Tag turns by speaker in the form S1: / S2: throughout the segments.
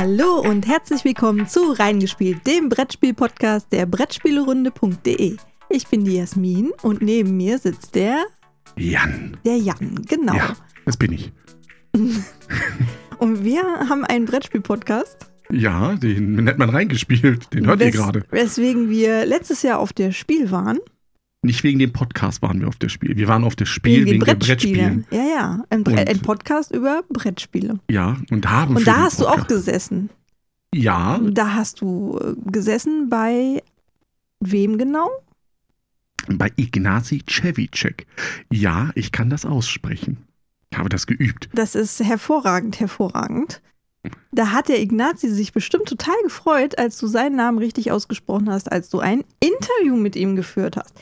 S1: Hallo und herzlich willkommen zu Reingespielt, dem Brettspiel-Podcast der Brettspielerunde.de. Ich bin die Jasmin und neben mir sitzt der
S2: Jan.
S1: Der Jan, genau.
S2: Ja, das bin ich.
S1: und wir haben einen Brettspiel-Podcast.
S2: Ja, den hat man reingespielt. Den hört Wes ihr gerade.
S1: Weswegen wir letztes Jahr auf der Spiel waren.
S2: Nicht wegen dem Podcast waren wir auf der Spiel. Wir waren auf der Spiel wegen, wegen den Brettspielen.
S1: Ja, ja. Ein, Bre ein, Podcast über Brettspiele.
S2: Ja, und haben.
S1: Und da hast Podcast. du auch gesessen.
S2: Ja.
S1: Da hast du äh, gesessen bei wem genau?
S2: Bei Ignacy Cevicek. Ja, ich kann das aussprechen. Ich habe das geübt.
S1: Das ist hervorragend, hervorragend. Da hat der Ignazi sich bestimmt total gefreut, als du seinen Namen richtig ausgesprochen hast, als du ein Interview mit ihm geführt hast.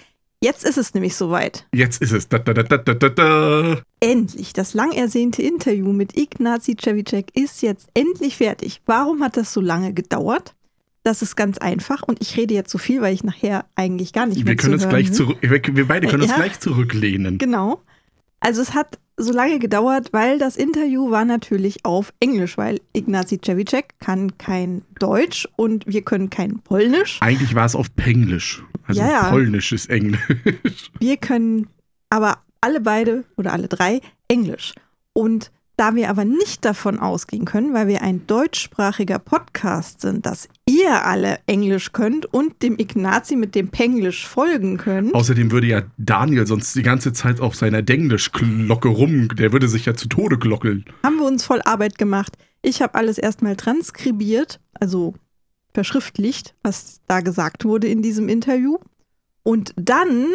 S1: Jetzt ist es nämlich soweit.
S2: Jetzt ist es. Da, da, da,
S1: endlich. Das lang ersehnte Interview mit Ignazi Cevicek ist jetzt endlich fertig. Warum hat das so lange gedauert? Das ist ganz einfach und ich rede jetzt so viel, weil ich nachher eigentlich gar nicht mehr
S2: wir können uns gleich zurück, Wir beide können ja, uns gleich zurücklehnen.
S1: Genau. Also es hat so lange gedauert, weil das Interview war natürlich auf Englisch, weil Ignacy Cevicek kann kein Deutsch und wir können kein Polnisch.
S2: Eigentlich war es auf Penglisch. Also ja, ja. Polnisch ist Englisch.
S1: Wir können aber alle beide oder alle drei Englisch. Und da wir aber nicht davon ausgehen können, weil wir ein deutschsprachiger Podcast sind, dass ihr alle Englisch könnt und dem Ignazi mit dem Penglisch folgen könnt.
S2: Außerdem würde ja Daniel sonst die ganze Zeit auf seiner Denglisch-Glocke rum, der würde sich ja zu Tode glockeln.
S1: Haben wir uns voll Arbeit gemacht. Ich habe alles erstmal transkribiert, also verschriftlicht, was da gesagt wurde in diesem Interview. Und dann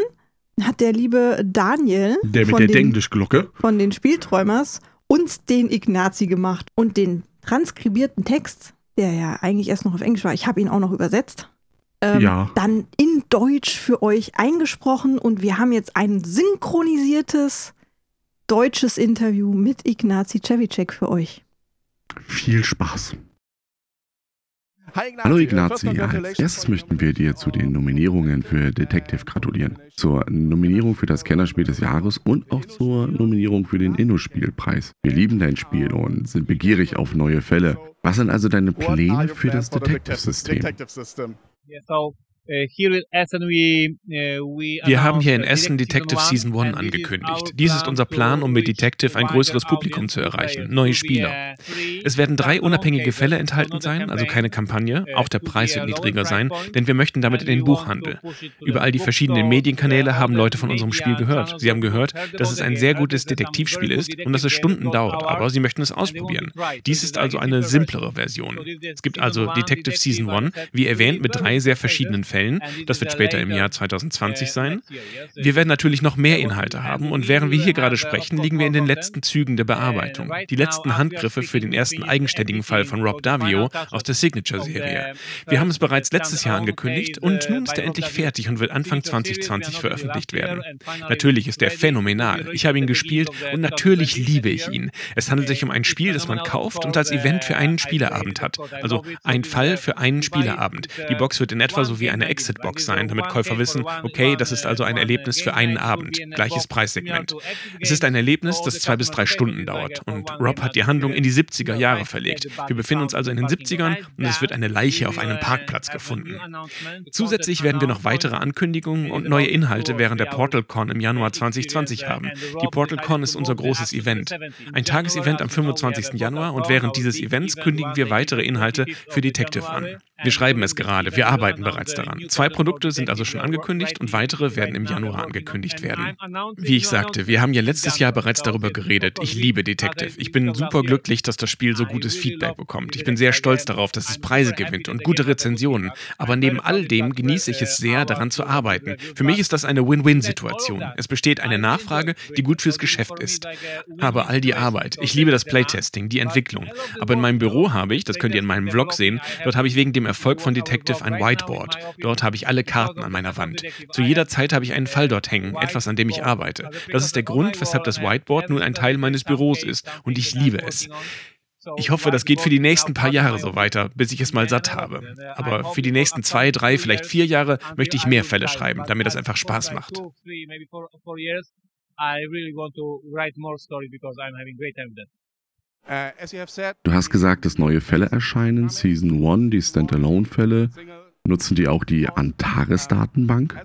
S1: hat der liebe Daniel
S2: der mit der Denglisch-Glocke
S1: von den Spielträumers uns den Ignazi gemacht und den transkribierten Text, der ja eigentlich erst noch auf Englisch war, ich habe ihn auch noch übersetzt, ähm, ja. dann in Deutsch für euch eingesprochen und wir haben jetzt ein synchronisiertes deutsches Interview mit Ignazi Cevicek für euch.
S2: Viel Spaß. Hallo Ignazi, als erstes möchten wir dir zu den Nominierungen für Detective gratulieren. Zur Nominierung für das Kennerspiel des Jahres und auch zur Nominierung für den Inno-Spielpreis. Wir lieben dein Spiel und sind begierig auf neue Fälle. Was sind also deine Pläne für das Detective-System?
S3: Äh, äh, Wir haben hier in Essen Detective Season 1 angekündigt. Dies ist unser Plan, um mit Detective ein größeres Publikum zu erreichen, neue Spieler. Es werden drei unabhängige Fälle enthalten sein, also keine Kampagne. Auch der Preis wird niedriger sein, denn wir möchten damit in den Buchhandel. Über all die verschiedenen Medienkanäle haben Leute von unserem Spiel gehört. Sie haben gehört, dass es ein sehr gutes Detektivspiel ist und dass es Stunden dauert, aber sie möchten es ausprobieren. Dies ist also eine simplere Version. Es gibt also Detective Season 1, wie erwähnt, mit drei sehr verschiedenen Fällen. Fällen. Das wird später im Jahr 2020 sein. Wir werden natürlich noch mehr Inhalte haben und während wir hier gerade sprechen, liegen wir in den letzten Zügen der Bearbeitung. Die letzten Handgriffe für den ersten eigenständigen Fall von Rob Davio aus der Signature-Serie. Wir haben es bereits letztes Jahr angekündigt und nun ist er endlich fertig und wird Anfang 2020 veröffentlicht werden. Natürlich ist er phänomenal. Ich habe ihn gespielt und natürlich liebe ich ihn. Es handelt sich um ein Spiel, das man kauft und als Event für einen Spieleabend hat. Also ein Fall für einen Spieleabend. Die Box wird in etwa so wie eine Exit-Box sein, damit Käufer wissen, okay, das ist also ein Erlebnis für einen Abend, gleiches Preissegment. Es ist ein Erlebnis, das zwei bis drei Stunden dauert und Rob hat die Handlung in die 70er Jahre verlegt. Wir befinden uns also in den 70ern und es wird eine Leiche auf einem Parkplatz gefunden. Zusätzlich werden wir noch weitere Ankündigungen und neue Inhalte während der PortalCon im Januar 2020 haben. Die PortalCon ist unser großes Event. Ein Tagesevent am 25. Januar und während dieses Events kündigen wir weitere Inhalte für Detective an. Wir schreiben es gerade, wir arbeiten bereits daran. Zwei Produkte sind also schon angekündigt und weitere werden im Januar angekündigt werden. Wie ich sagte, wir haben ja letztes Jahr bereits darüber geredet. Ich liebe Detective. Ich bin super glücklich, dass das Spiel so gutes Feedback bekommt. Ich bin sehr stolz darauf, dass es Preise gewinnt und gute Rezensionen. Aber neben all dem genieße ich es sehr, daran zu arbeiten. Für mich ist das eine Win-Win-Situation. Es besteht eine Nachfrage, die gut fürs Geschäft ist. Aber all die Arbeit, ich liebe das Playtesting, die Entwicklung. Aber in meinem Büro habe ich, das könnt ihr in meinem Vlog sehen, dort habe ich wegen dem Erfolg von Detective ein Whiteboard. Dort habe ich alle Karten an meiner Wand. Zu jeder Zeit habe ich einen Fall dort hängen, etwas, an dem ich arbeite. Das ist der Grund, weshalb das Whiteboard nun ein Teil meines Büros ist und ich liebe es. Ich hoffe, das geht für die nächsten paar Jahre so weiter, bis ich es mal satt habe. Aber für die nächsten zwei, drei, vielleicht vier Jahre möchte ich mehr Fälle schreiben, damit das einfach Spaß macht. I really want to write more stories because I'm having great time with that.
S2: Du hast gesagt, dass neue Fälle erscheinen, Season 1, die Standalone-Fälle. Nutzen die auch die Antares-Datenbank?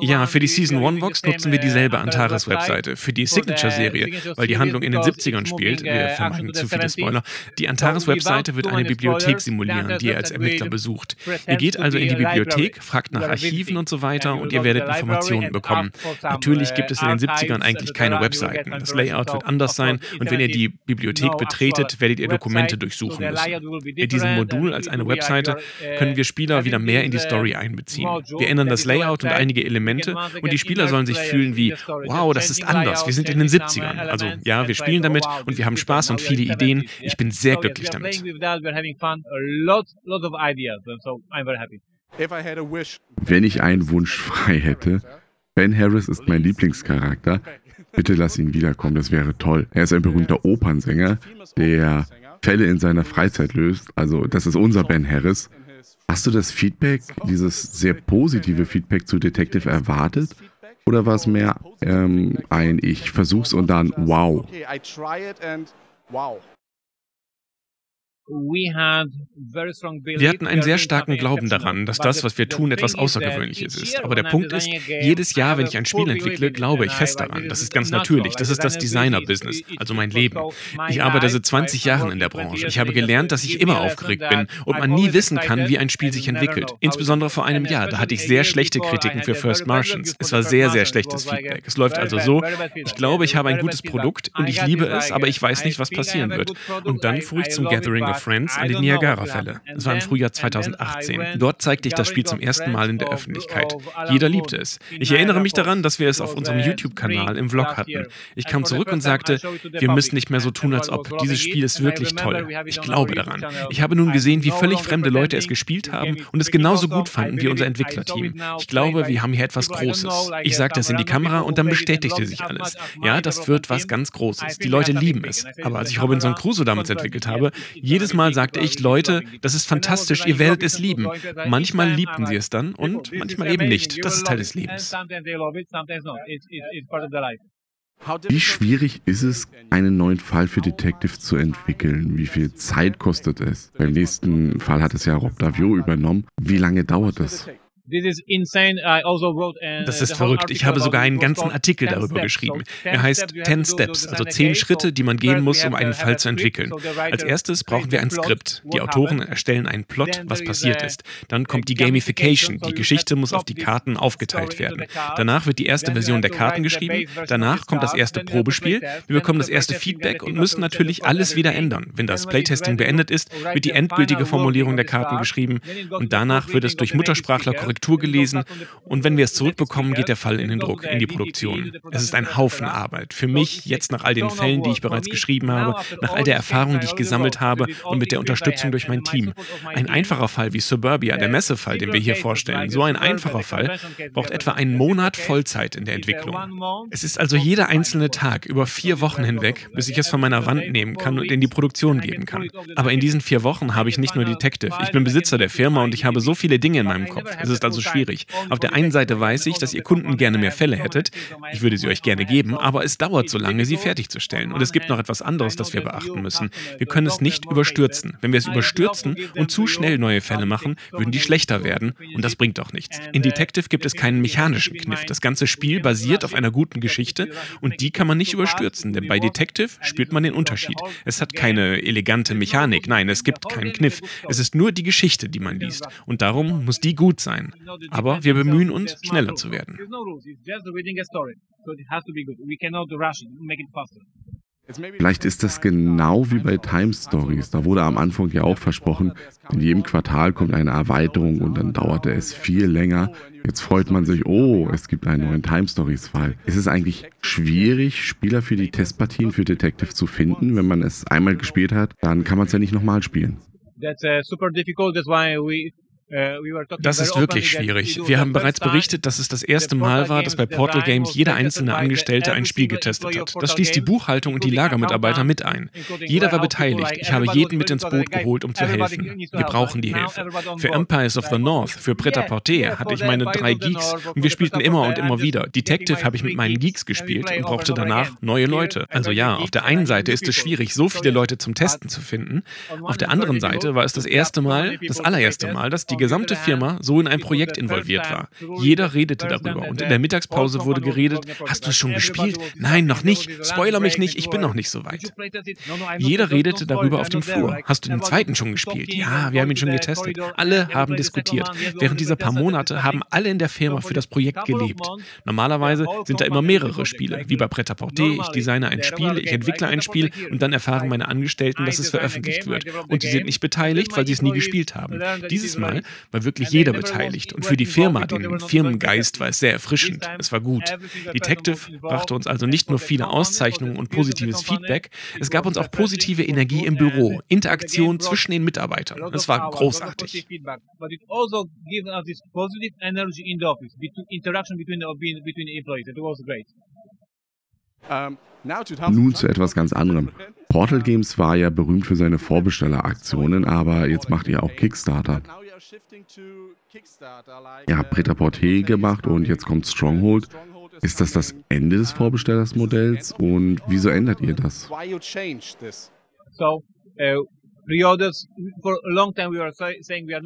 S3: Ja, für die Season 1 Box nutzen wir dieselbe Antares-Webseite. Für die Signature-Serie, weil die Handlung in den 70ern spielt, wir vermeiden zu viele Spoiler, die Antares-Webseite wird eine Bibliothek simulieren, die ihr als Ermittler besucht. Ihr geht also in die Bibliothek, fragt nach Archiven und so weiter und ihr werdet Informationen bekommen. Natürlich gibt es in den 70ern eigentlich keine Webseiten. Das Layout wird anders sein und wenn ihr die Bibliothek betretet, werdet ihr Dokumente durchsuchen müssen. Mit diesem Modul als eine Webseite können wir Spieler wieder mehr in die Story einbeziehen. Wir ändern das Layout und einige Elemente und die Spieler sollen sich fühlen wie, wow, das ist anders, wir sind in den 70ern. Also ja, wir spielen damit und wir haben Spaß und viele Ideen. Ich bin sehr glücklich damit.
S2: Wenn ich einen Wunsch frei hätte, Ben Harris ist mein Lieblingscharakter. Bitte lass ihn wiederkommen, das wäre toll. Er ist ein berühmter Opernsänger, der Fälle in seiner Freizeit löst. Also, das ist unser Ben Harris. Hast du das Feedback, dieses sehr positive Feedback zu Detective erwartet? Oder war es mehr ähm, ein Ich versuch's und dann wow?
S3: Wir hatten einen sehr starken Glauben daran, dass das, was wir tun, etwas Außergewöhnliches ist. Aber der Punkt ist, jedes Jahr, wenn ich ein Spiel entwickle, glaube ich fest daran. Das ist ganz natürlich. Das ist das Designer-Business, also mein Leben. Ich arbeite seit 20 Jahren in der Branche. Ich habe gelernt, dass ich immer aufgeregt bin und man nie wissen kann, wie ein Spiel sich entwickelt. Insbesondere vor einem Jahr. Da hatte ich sehr schlechte Kritiken für First Martians. Es war sehr, sehr schlechtes Feedback. Es läuft also so, ich glaube, ich habe ein gutes Produkt und ich liebe es, aber ich weiß nicht, was passieren wird. Und dann fuhr ich zum Gathering of Friends an die Niagara-Fälle. Es war im Frühjahr 2018. Dort zeigte ich das Spiel zum ersten Mal in der Öffentlichkeit. Jeder liebte es. Ich erinnere mich daran, dass wir es auf unserem YouTube-Kanal im Vlog hatten. Ich kam zurück und sagte, wir müssen nicht mehr so tun, als ob. Dieses Spiel ist wirklich toll. Ich glaube daran. Ich habe nun gesehen, wie völlig fremde Leute es gespielt haben und es genauso gut fanden wie unser Entwicklerteam. Ich glaube, wir haben hier etwas Großes. Ich sagte es in die Kamera und dann bestätigte sich alles. Ja, das wird was ganz Großes. Die Leute lieben es. Aber als ich Robinson Crusoe damals entwickelt habe, jedes Mal sagte ich, Leute, das ist fantastisch, ihr werdet es lieben. Manchmal liebten sie es dann und manchmal eben nicht. Das ist Teil des Lebens.
S2: Wie schwierig ist es, einen neuen Fall für Detective zu entwickeln? Wie viel Zeit kostet es? Beim nächsten Fall hat es ja Rob Davio übernommen. Wie lange dauert das?
S3: Also das ist verrückt. Ich habe sogar einen ganzen Artikel darüber geschrieben. Er heißt 10 Steps, also 10 Schritte, die man gehen muss, um einen Fall zu entwickeln. Als erstes brauchen wir ein Skript. Die Autoren erstellen einen Plot, was passiert ist. Dann kommt die Gamification. Die Geschichte muss auf die Karten aufgeteilt werden. Danach wird die erste Version der Karten geschrieben. Danach kommt das erste Probespiel. Wir bekommen das erste Feedback und müssen natürlich alles wieder ändern. Wenn das Playtesting beendet ist, wird die endgültige Formulierung der Karten geschrieben und danach wird es durch Muttersprachler korrigiert Korrektur gelesen und wenn wir es zurückbekommen, geht der Fall in den Druck, in die Produktion. Es ist ein Haufen Arbeit. Für mich, jetzt nach all den Fällen, die ich bereits geschrieben habe, nach all der Erfahrung, die ich gesammelt habe und mit der Unterstützung durch mein Team. Ein einfacher Fall wie Suburbia, der Messefall, den wir hier vorstellen, so ein einfacher Fall, braucht etwa einen Monat Vollzeit in der Entwicklung. Es ist also jeder einzelne Tag über vier Wochen hinweg, bis ich es von meiner Wand nehmen kann und in die Produktion geben kann. Aber in diesen vier Wochen habe ich nicht nur Detective, ich bin Besitzer der Firma und ich habe so viele Dinge in meinem Kopf. Es ist also schwierig. Auf der einen Seite weiß ich, dass ihr Kunden gerne mehr Fälle hättet. Ich würde sie euch gerne geben, aber es dauert so lange, sie fertigzustellen. Und es gibt noch etwas anderes, das wir beachten müssen. Wir können es nicht überstürzen. Wenn wir es überstürzen und zu schnell neue Fälle machen, würden die schlechter werden. Und das bringt doch nichts. In Detective gibt es keinen mechanischen Kniff. Das ganze Spiel basiert auf einer guten Geschichte und die kann man nicht überstürzen, denn bei Detective spürt man den Unterschied. Es hat keine elegante Mechanik, nein, es gibt keinen Kniff. Es ist nur die Geschichte, die man liest. Und darum muss die gut sein. Aber wir bemühen uns, schneller zu werden.
S2: Vielleicht ist das genau wie bei Time Stories. Da wurde am Anfang ja auch versprochen, in jedem Quartal kommt eine Erweiterung und dann dauerte es viel länger. Jetzt freut man sich, oh, es gibt einen neuen Time Stories Fall. Ist es eigentlich schwierig, Spieler für die Testpartien für Detective zu finden? Wenn man es einmal gespielt hat, dann kann man es ja nicht nochmal spielen. That's uh, super difficult. That's why we
S3: Das ist wirklich schwierig. Wir haben bereits berichtet, dass es das erste Mal war, dass bei Portal Games jeder einzelne Angestellte ein Spiel getestet hat. Das schließt die Buchhaltung und die Lagermitarbeiter mit ein. Jeder war beteiligt. Ich habe jeden mit ins Boot geholt, um zu helfen. Wir brauchen die Hilfe. Für Empires of the North, für Preta Porte hatte ich meine drei Geeks und wir spielten immer und immer wieder. Detective habe ich mit meinen Geeks gespielt und brauchte danach neue Leute. Also ja, auf der einen Seite ist es schwierig, so viele Leute zum Testen zu finden. Auf der anderen Seite war es das erste Mal, das allererste Mal, dass die gesamte Firma so in ein Projekt involviert war. Jeder redete darüber und in der Mittagspause wurde geredet, hast du es schon gespielt? Nein, noch nicht. Spoiler mich nicht, ich bin noch nicht so weit. Jeder redete darüber auf dem Flur. Hast du den zweiten schon gespielt? Ja, wir haben ihn schon getestet. Alle haben diskutiert. Während dieser paar Monate haben alle in der Firma für das Projekt gelebt. Normalerweise sind da immer mehrere Spiele, wie bei Pret à Ich designe ein Spiel, ich entwickle ein Spiel und dann erfahren meine Angestellten, dass es veröffentlicht wird. Und die sind nicht beteiligt, weil sie es nie gespielt haben. Dieses Mal war wirklich jeder beteiligt. Und für die Firma, den Firmengeist, war es sehr erfrischend. Es war gut. Detective brachte uns also nicht nur viele Auszeichnungen und positives Feedback, es gab uns auch positive Energie im Büro, Interaktion zwischen den Mitarbeitern. Es war großartig.
S2: Nun zu etwas ganz anderem. Portal Games war ja berühmt für seine Vorbestelleraktionen, aber jetzt macht ihr auch Kickstarter. Ihr habt Preta Porte gemacht und jetzt kommt Stronghold. Ist das das Ende des Vorbestellersmodells und wieso ändert ihr das?
S3: So, uh,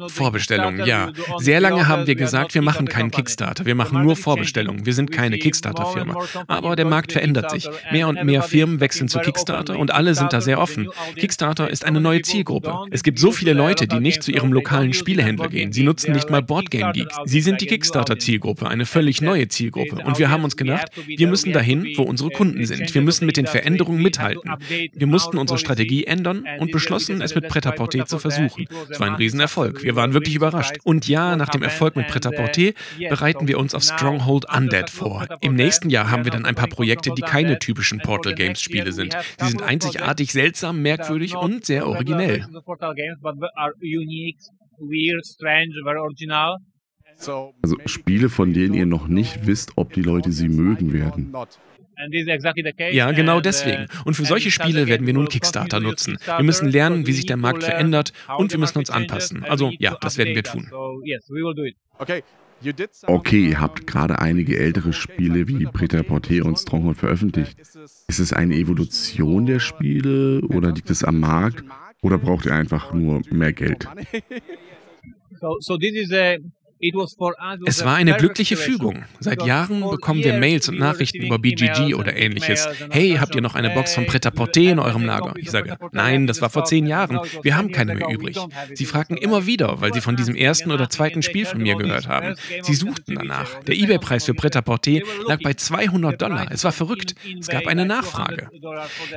S3: Vorbestellungen, ja. Sehr lange haben wir gesagt, wir machen keinen Kickstarter, wir machen nur Vorbestellungen. Wir sind keine Kickstarter-Firma. Aber der Markt verändert sich. Mehr und mehr Firmen wechseln zu Kickstarter und alle sind da sehr offen. Kickstarter ist eine neue Zielgruppe. Es gibt so viele Leute, die nicht zu ihrem lokalen Spielehändler gehen. Sie nutzen nicht mal Boardgame Geeks. Sie sind die Kickstarter-Zielgruppe, eine völlig neue Zielgruppe. Und wir haben uns gedacht, wir müssen dahin, wo unsere Kunden sind. Wir müssen mit den Veränderungen mithalten. Wir mussten unsere Strategie ändern und beschlossen, es mit Pret-à-Porter zu versuchen. Es war ein Riesenerfolg. Wir waren wirklich überrascht. Und ja, nach dem Erfolg mit Pret-à-Porter bereiten wir uns auf Stronghold Undead vor. Im nächsten Jahr haben wir dann ein paar Projekte, die keine typischen Portal Games Spiele sind. Sie sind einzigartig, seltsam, merkwürdig und sehr originell.
S2: Also Spiele, von denen ihr noch nicht wisst, ob die Leute sie mögen werden.
S3: Ja, genau uh, deswegen. Und für solche Spiele werden wir nun Kickstarter nutzen. Wir müssen lernen, wie sich der Markt verändert und wir müssen uns anpassen. Also ja, das werden wir tun.
S2: Okay, ihr habt gerade einige ältere Spiele wie Preta Porte und Stronghold veröffentlicht. Ist es eine Evolution der Spiele oder liegt es am Markt oder braucht ihr einfach nur mehr Geld?
S3: Es war eine glückliche Fügung. Seit Jahren bekommen wir Mails und Nachrichten über BGG oder ähnliches. Hey, habt ihr noch eine Box von Pret à Porter in eurem Lager? Ich sage, nein, das war vor zehn Jahren. Wir haben keine mehr übrig. Sie fragten immer wieder, weil sie von diesem ersten oder zweiten Spiel von mir gehört haben. Sie suchten danach. Der eBay-Preis für Pret à Porter lag bei 200 Dollar. Es war verrückt. Es gab eine Nachfrage.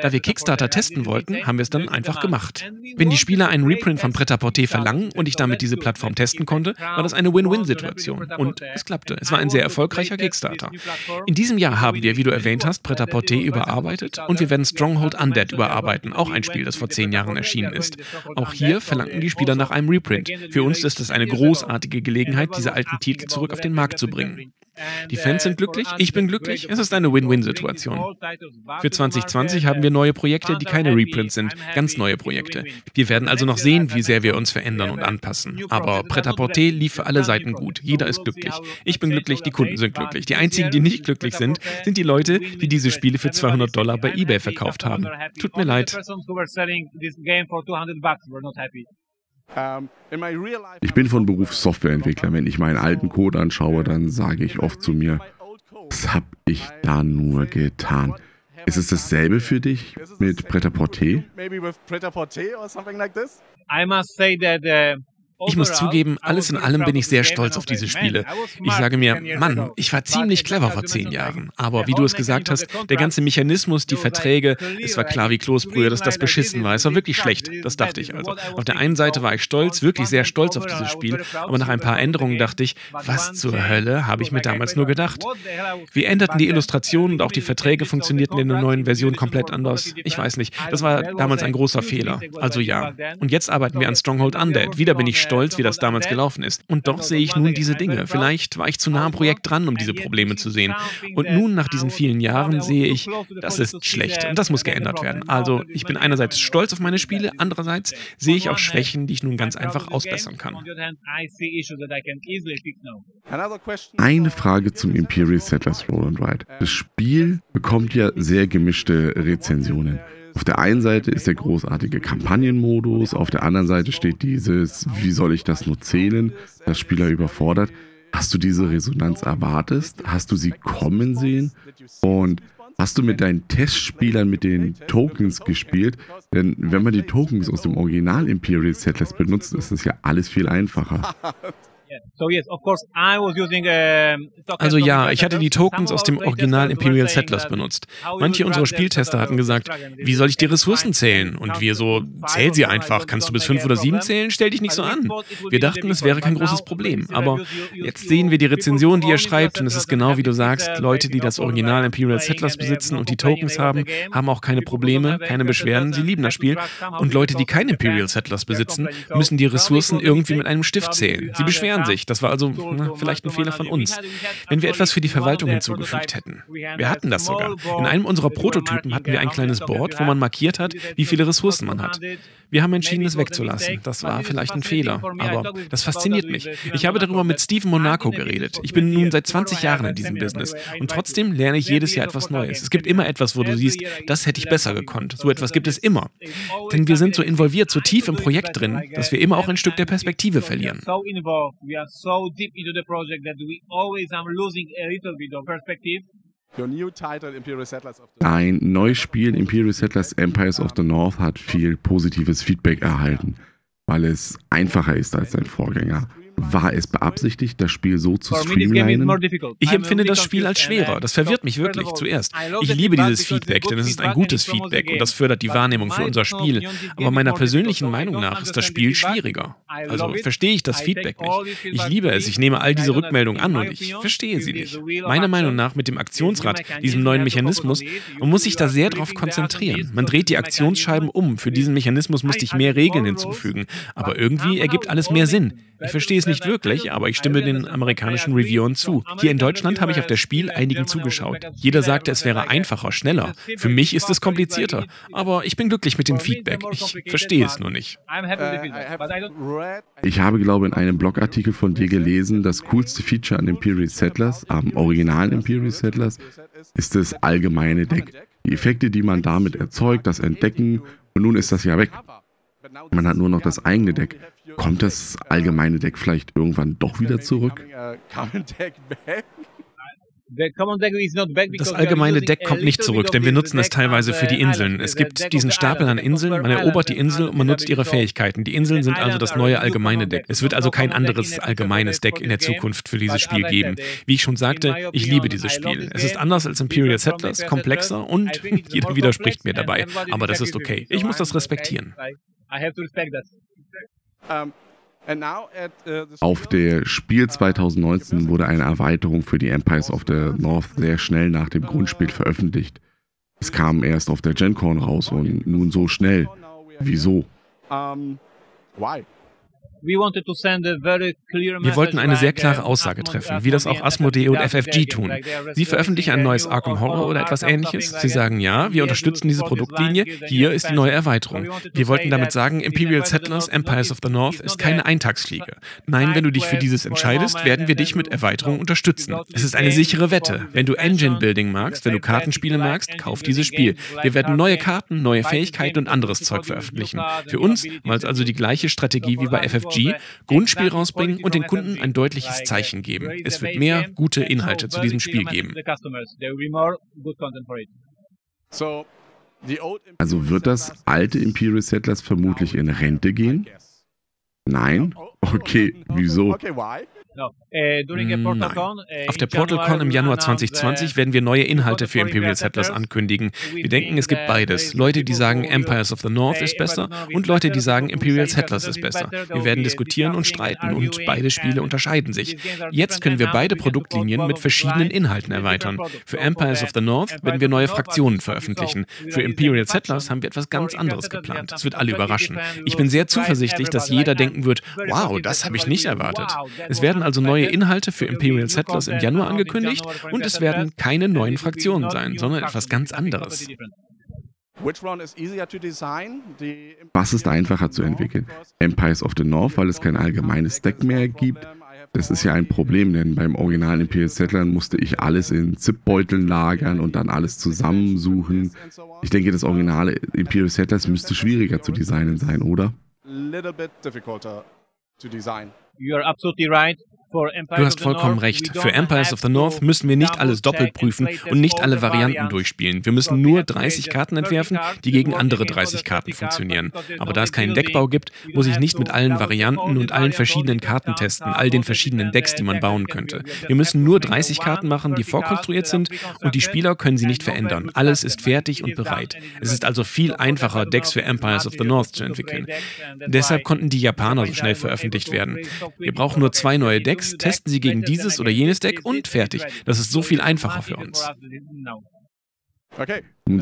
S3: Da wir Kickstarter testen wollten, haben wir es dann einfach gemacht. Wenn die Spieler einen Reprint von Pret à Porter verlangen und ich damit diese Plattform testen konnte, war das eine Win-Win Win-Win-Situation. Und es klappte. Es war ein sehr erfolgreicher Kickstarter. In diesem Jahr haben wir, wie du erwähnt hast, Preta Porte überarbeitet und wir werden Stronghold Undead überarbeiten, auch ein Spiel, das vor zehn Jahren erschienen ist. Auch hier verlangten die Spieler nach einem Reprint. Für uns ist es eine großartige Gelegenheit, diese alten Titel zurück auf den Markt zu bringen. Die Fans sind glücklich, ich bin glücklich, es ist eine Win-Win-Situation. Für 2020 haben wir neue Projekte, die keine Reprints sind, ganz neue Projekte. Wir werden also noch sehen, wie sehr wir uns verändern und anpassen. Aber Pret-à-Porter lief für alle Seiten gut. Jeder ist glücklich. Ich bin glücklich, die Kunden sind glücklich. Die einzigen, die nicht glücklich sind, sind die Leute, die diese Spiele für 200 Dollar bei eBay verkauft haben. Tut mir leid.
S2: Ich bin von Beruf Softwareentwickler. Wenn ich meinen alten Code anschaue, dann sage ich oft zu mir, was habe ich da nur getan? Ist es dasselbe für dich mit Pret-à-Porter?
S3: I must say that uh, ich muss zugeben, alles in allem bin ich sehr stolz auf diese Spiele. Ich sage mir, Mann, ich war ziemlich clever vor zehn Jahren. Aber wie du es gesagt hast, der ganze Mechanismus, die Verträge, es war klar wie Kloßbrühe, dass das beschissen war. Es war wirklich schlecht. Das dachte ich also. Auf der einen Seite war ich stolz, wirklich sehr stolz auf dieses Spiel. Aber nach ein paar Änderungen dachte ich, was zur Hölle habe ich mir damals nur gedacht? Wir änderten die Illustrationen und auch die Verträge funktionierten in der neuen Version komplett anders. Ich weiß nicht. Das war damals ein großer Fehler. Also ja. Und jetzt arbeiten wir an Stronghold Undead. Wieder bin ich stolz, wie das damals gelaufen ist. Und doch sehe ich nun diese Dinge. Vielleicht war ich zu nah am Projekt dran, um diese Probleme zu sehen. Und nun, nach diesen vielen Jahren, sehe ich, das ist schlecht und das muss geändert werden. Also ich bin einerseits stolz auf meine Spiele, andererseits sehe ich auch Schwächen, die ich nun ganz einfach ausbessern kann.
S2: Eine Frage zum Imperial Settlers Roll and Ride. Das Spiel bekommt ja sehr gemischte Rezensionen. Auf der einen Seite ist der großartige Kampagnenmodus, auf der anderen Seite steht dieses, wie soll ich das nur zählen, das Spieler überfordert. Hast du diese Resonanz erwartet? Hast du sie kommen sehen? Und hast du mit deinen Testspielern mit den Tokens gespielt? Denn wenn man die Tokens aus dem Original Imperial Settlers benutzt, ist das ja alles viel einfacher.
S3: Also ja, ich hatte die Tokens aus dem Original Imperial Settlers benutzt. Manche unserer Spieltester hatten gesagt, wie soll ich die Ressourcen zählen? Und wir so, zähl sie einfach. Kannst du bis fünf oder sieben zählen? Stell dich nicht so an. Wir dachten, es wäre kein großes Problem. Aber jetzt sehen wir die Rezension, die ihr schreibt, und es ist genau wie du sagst, Leute, die das Original Imperial Settlers besitzen und die Tokens haben, haben auch keine Probleme, keine Beschwerden, sie lieben das Spiel. Und Leute, die kein Imperial Settlers besitzen, müssen die Ressourcen irgendwie mit einem Stift zählen. Sie beschweren sich. Das war also na, vielleicht ein Fehler von uns. Wenn wir etwas für die Verwaltung hinzugefügt hätten. Wir hatten das sogar. In einem unserer Prototypen hatten wir ein kleines Board, wo man markiert hat, wie viele Ressourcen man hat. Wir haben entschieden, es wegzulassen. Das war vielleicht ein Fehler, aber das fasziniert mich. Ich habe darüber mit Steven Monaco geredet. Ich bin nun seit 20 Jahren in diesem Business und trotzdem lerne ich jedes Jahr etwas Neues. Es gibt immer etwas, wo du siehst, das hätte ich besser gekonnt. So etwas gibt es immer. Denn wir sind so involviert, so tief im Projekt drin, dass wir immer auch ein Stück der Perspektive verlieren.
S2: Ein neues Spiel Imperial Settlers Empires of the North hat viel positives Feedback erhalten, weil es einfacher ist als sein Vorgänger. War es beabsichtigt, das Spiel so zu streamlinen?
S3: Ich empfinde das Spiel als schwerer. Das verwirrt mich wirklich zuerst. Ich liebe dieses Feedback, denn es ist ein gutes Feedback und das fördert die Wahrnehmung für unser Spiel. Aber meiner persönlichen Meinung nach ist das Spiel schwieriger. Also verstehe ich das Feedback nicht. Ich liebe es, ich nehme all diese Rückmeldungen an und ich verstehe sie nicht. Meiner Meinung nach mit dem Aktionsrad, diesem neuen Mechanismus, man muss sich da sehr darauf konzentrieren. Man dreht die Aktionsscheiben um. Für diesen Mechanismus musste ich mehr Regeln hinzufügen. Aber irgendwie ergibt alles mehr Sinn. Ich verstehe es nicht wirklich, aber ich stimme den amerikanischen Reviewern zu. Hier in Deutschland habe ich auf das Spiel einigen zugeschaut. Jeder sagte, es wäre einfacher, schneller. Für mich ist es komplizierter. Aber ich bin glücklich mit dem Feedback. Ich verstehe es nur nicht.
S2: Ich habe, glaube ich, in einem Blogartikel von dir gelesen, das coolste Feature an Imperial Settlers, am originalen Imperial Settlers, ist das allgemeine Deck. Die Effekte, die man damit erzeugt, das Entdecken, und nun ist das ja weg. Man hat nur noch das eigene Deck. Kommt das allgemeine Deck vielleicht irgendwann doch wieder zurück?
S3: Das allgemeine Deck kommt nicht zurück, denn wir nutzen es teilweise für die Inseln. Es gibt diesen Stapel an Inseln, man erobert die Insel und man nutzt ihre Fähigkeiten. Die Inseln sind also das neue allgemeine Deck. Es wird also kein anderes allgemeines Deck in der Zukunft für dieses Spiel geben. Wie ich schon sagte, ich liebe dieses Spiel. Es ist anders als Imperial Settlers, komplexer und jeder widerspricht mir dabei. Aber das ist okay. Ich muss das respektieren.
S2: Uh, Auf der Spiel 2019 wurde eine Erweiterung für die Empires of the North sehr schnell nach dem Grundspiel veröffentlicht. Es kam erst auf der GenCon raus und nun so schnell. Wieso?
S3: Why? Wir wollten eine sehr klare Aussage treffen, wie das auch Asmodee und FFG tun. Sie veröffentlichen ein neues Arkham Horror oder etwas ähnliches. Sie sagen, ja, wir unterstützen diese Produktlinie, hier ist die neue Erweiterung. Wir wollten damit sagen, Imperial Settlers, Empires of the North ist keine Eintagsfliege. Nein, wenn du dich für dieses entscheidest, werden wir dich mit Erweiterung unterstützen. Es ist eine sichere Wette. Wenn du Engine Building magst, wenn du Kartenspiele magst, kauf dieses Spiel. Wir werden neue Karten, neue Fähigkeiten und anderes Zeug veröffentlichen. Für uns war es also die gleiche Strategie wie bei FFG PUBG Grundspiel rausbringen und den Kunden ein deutliches Zeichen geben. Es wird mehr gute Inhalte zu diesem Spiel geben.
S2: Also wird das alte Imperial Settlers vermutlich in Rente gehen? Nein? Okay, wieso?
S3: Äh, Nein. Äh, Auf der PortalCon im Januar 2020 werden wir neue Inhalte für Imperial Settlers ankündigen. Wir denken, es gibt beides. Leute, die sagen, Empires of the North ist besser und Leute, die sagen, Imperial Settlers ist besser. Wir werden diskutieren und streiten und beide Spiele unterscheiden sich. Jetzt können wir beide Produktlinien mit verschiedenen Inhalten erweitern. Für Empires of the North werden wir neue Fraktionen veröffentlichen. Für Imperial Settlers haben wir etwas ganz anderes geplant. Es wird alle überraschen. Ich bin sehr zuversichtlich, dass jeder denken wird, wow, das habe ich nicht erwartet. Es werden also neue Inhalte für Imperial Settlers im Januar angekündigt und es werden keine neuen Fraktionen sein, sondern etwas ganz anderes.
S2: Was ist einfacher zu entwickeln? Empires of the North, weil es kein allgemeines Deck mehr gibt? Das ist ja ein Problem, denn beim originalen Imperial Settlern musste ich alles in Zipbeuteln lagern und dann alles zusammensuchen. Ich denke, das originale Imperial Settlers müsste schwieriger zu designen sein, oder?
S3: You're absolutely right. Du hast vollkommen recht. Für Empires of the North müssen wir nicht alles doppelt prüfen und nicht alle Varianten durchspielen. Wir müssen nur 30 Karten entwerfen, die gegen andere 30 Karten funktionieren. Aber da es keinen Deckbau gibt, muss ich nicht mit allen Varianten und allen verschiedenen Karten testen, all den verschiedenen Decks, die man bauen könnte. Wir müssen nur 30 Karten machen, die vorkonstruiert sind und die Spieler können sie nicht verändern. Alles ist fertig und bereit. Es ist also viel einfacher, Decks für Empires of the North zu entwickeln. Deshalb konnten die Japaner so schnell veröffentlicht werden. Wir brauchen nur zwei neue Decks, Decks, testen Sie gegen dieses oder jenes Deck und fertig. Das ist so viel einfacher für uns.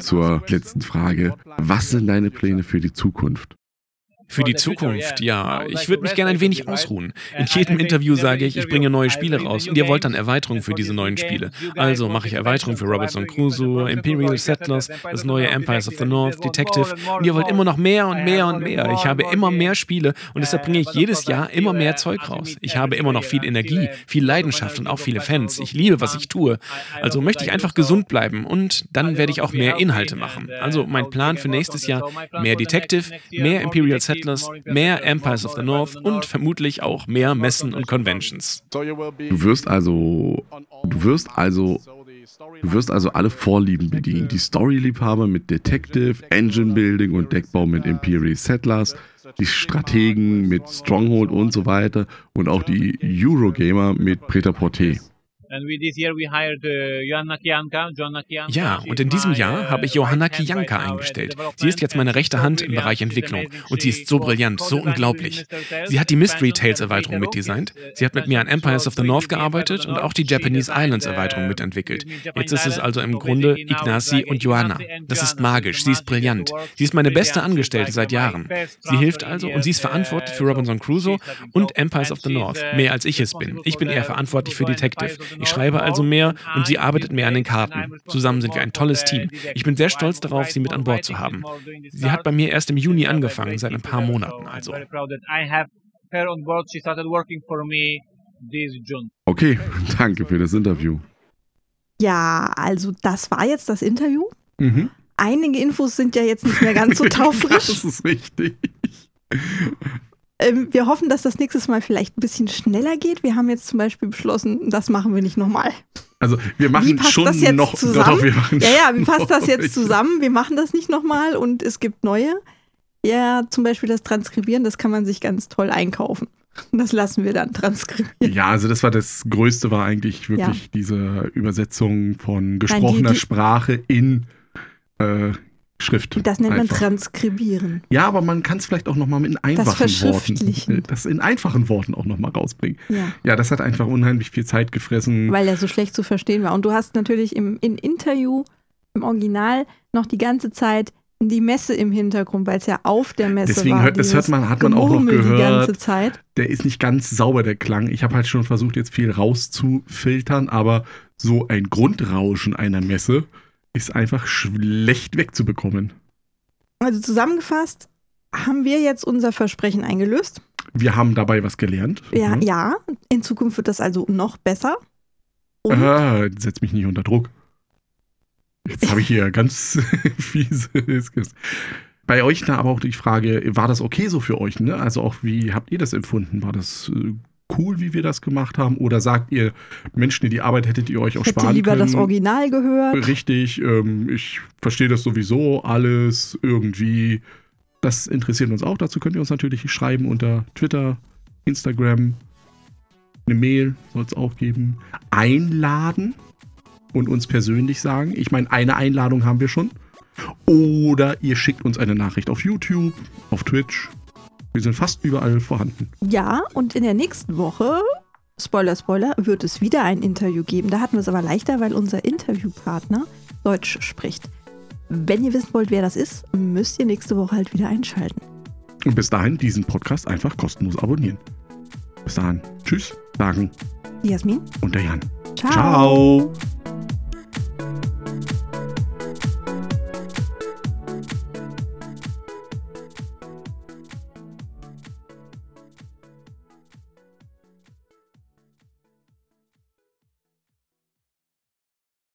S2: Zur letzten Frage. Was sind deine Pläne für die Zukunft?
S3: Für die Zukunft, ja. Ich würde mich gerne ein wenig ausruhen. In jedem Interview sage ich, ich bringe neue Spiele raus und ihr wollt dann Erweiterungen für diese neuen Spiele. Also mache ich Erweiterungen für Robinson Crusoe, Imperial Settlers, das neue Empires of the North, Detective und ihr wollt immer noch mehr und mehr und mehr. Ich habe immer mehr Spiele und deshalb bringe ich jedes Jahr immer mehr Zeug raus. Ich habe immer noch viel Energie, viel Leidenschaft und auch viele Fans. Ich liebe, was ich tue. Also möchte ich einfach gesund bleiben und dann werde ich auch mehr Inhalte machen. Also mein Plan für nächstes Jahr, mehr Detective, mehr Imperial Settlers, Settlers, mehr Empires of the North und vermutlich auch mehr Messen und Conventions.
S2: Du wirst also, du wirst also Du wirst also alle Vorlieben bedienen. Die Story-Liebhaber mit Detective, Engine Building und Deckbau mit Imperial Settlers, die Strategen mit Stronghold und so weiter und auch die Eurogamer mit Prêt-à-Porter.
S3: Uh, ja, und in diesem Jahr habe ich Johanna Kijanka eingestellt. Sie ist jetzt meine rechte Hand im Bereich Entwicklung und sie ist so brillant, so unglaublich. Sie hat die Mystery Tales Erweiterung mitdesignt. Sie hat mit mir an Empires of the North gearbeitet und auch die Japanese Islands Erweiterung mitentwickelt. Jetzt ist es also im Grunde Ignacy und Johanna. Das ist magisch, sie ist brillant. Sie ist meine beste Angestellte seit Jahren. Sie hilft also und sie ist verantwortlich für Robinson Crusoe und Empires of the North, mehr als ich es bin. Ich bin eher verantwortlich für Detective. Ich schreibe also mehr und sie arbeitet mehr an den Karten. Zusammen sind wir ein tolles Team. Ich bin sehr stolz darauf, sie mit an Bord zu haben. Sie hat bei mir erst im Juni angefangen, seit ein paar Monaten also.
S2: Okay, danke für das Interview.
S1: Ja, also das war jetzt das Interview. Mhm. Einige Infos sind ja jetzt nicht mehr ganz so taufrisch.
S2: das ist richtig.
S1: Ähm, wir hoffen, dass das nächstes Mal vielleicht ein bisschen schneller geht. Wir haben jetzt zum Beispiel beschlossen, das machen wir nicht nochmal.
S2: Also wir machen schon das jetzt noch
S1: zusammen. Doch, wir machen ja, ja, wie passt das jetzt zusammen? Wir machen das nicht nochmal und es gibt neue. Ja, zum Beispiel das Transkribieren, das kann man sich ganz toll einkaufen. Das lassen wir dann transkribieren.
S2: Ja, also das war das Größte, war eigentlich wirklich ja. diese Übersetzung von gesprochener Nein, die, die, Sprache in äh, Schrift.
S1: Das nennt einfach. man transkribieren.
S2: Ja, aber man kann es vielleicht auch nochmal in einfachen das Worten, äh, das in einfachen Worten auch nochmal rausbringen. Ja. ja, das hat einfach unheimlich viel Zeit gefressen.
S1: Weil er so schlecht zu verstehen war. Und du hast natürlich im, im Interview, im Original, noch die ganze Zeit die Messe im Hintergrund, weil es ja auf der Messe
S2: Deswegen
S1: war.
S2: Deswegen das hört man, hat man auch noch gehört. Die ganze Zeit. Der ist nicht ganz sauber, der Klang. Ich habe halt schon versucht, jetzt viel rauszufiltern, aber so ein Grundrauschen einer Messe ist einfach schlecht wegzubekommen.
S1: Also zusammengefasst haben wir jetzt unser Versprechen eingelöst.
S2: Wir haben dabei was gelernt.
S1: Ja, mhm. ja. in Zukunft wird das also noch besser.
S2: Und ah, setz mich nicht unter Druck. Jetzt habe ich hier ganz fiese. Bei euch da aber auch die Frage, war das okay so für euch? Ne? Also auch, wie habt ihr das empfunden? War das äh, cool, wie wir das gemacht haben? Oder sagt ihr, Mensch, nee, die Arbeit hättet ihr euch auch Hätte sparen lieber können?
S1: lieber das Original gehört.
S2: Richtig, ähm, ich verstehe das sowieso alles irgendwie. Das interessiert uns auch. Dazu könnt ihr uns natürlich schreiben unter Twitter, Instagram.
S4: Eine Mail soll es auch geben. Einladen und uns persönlich sagen. Ich meine, eine Einladung haben wir schon. Oder ihr schickt uns eine Nachricht auf YouTube, auf Twitch. Wir sind fast überall vorhanden.
S1: Ja, und in der nächsten Woche, Spoiler, Spoiler, wird es wieder ein Interview geben. Da hatten wir es aber leichter, weil unser Interviewpartner Deutsch spricht. Wenn ihr wissen wollt, wer das ist, müsst ihr nächste Woche halt wieder einschalten.
S4: Und bis dahin diesen Podcast einfach kostenlos abonnieren. Bis dahin. Tschüss, sagen
S1: Jasmin
S4: und der Jan.
S1: Ciao. Ciao.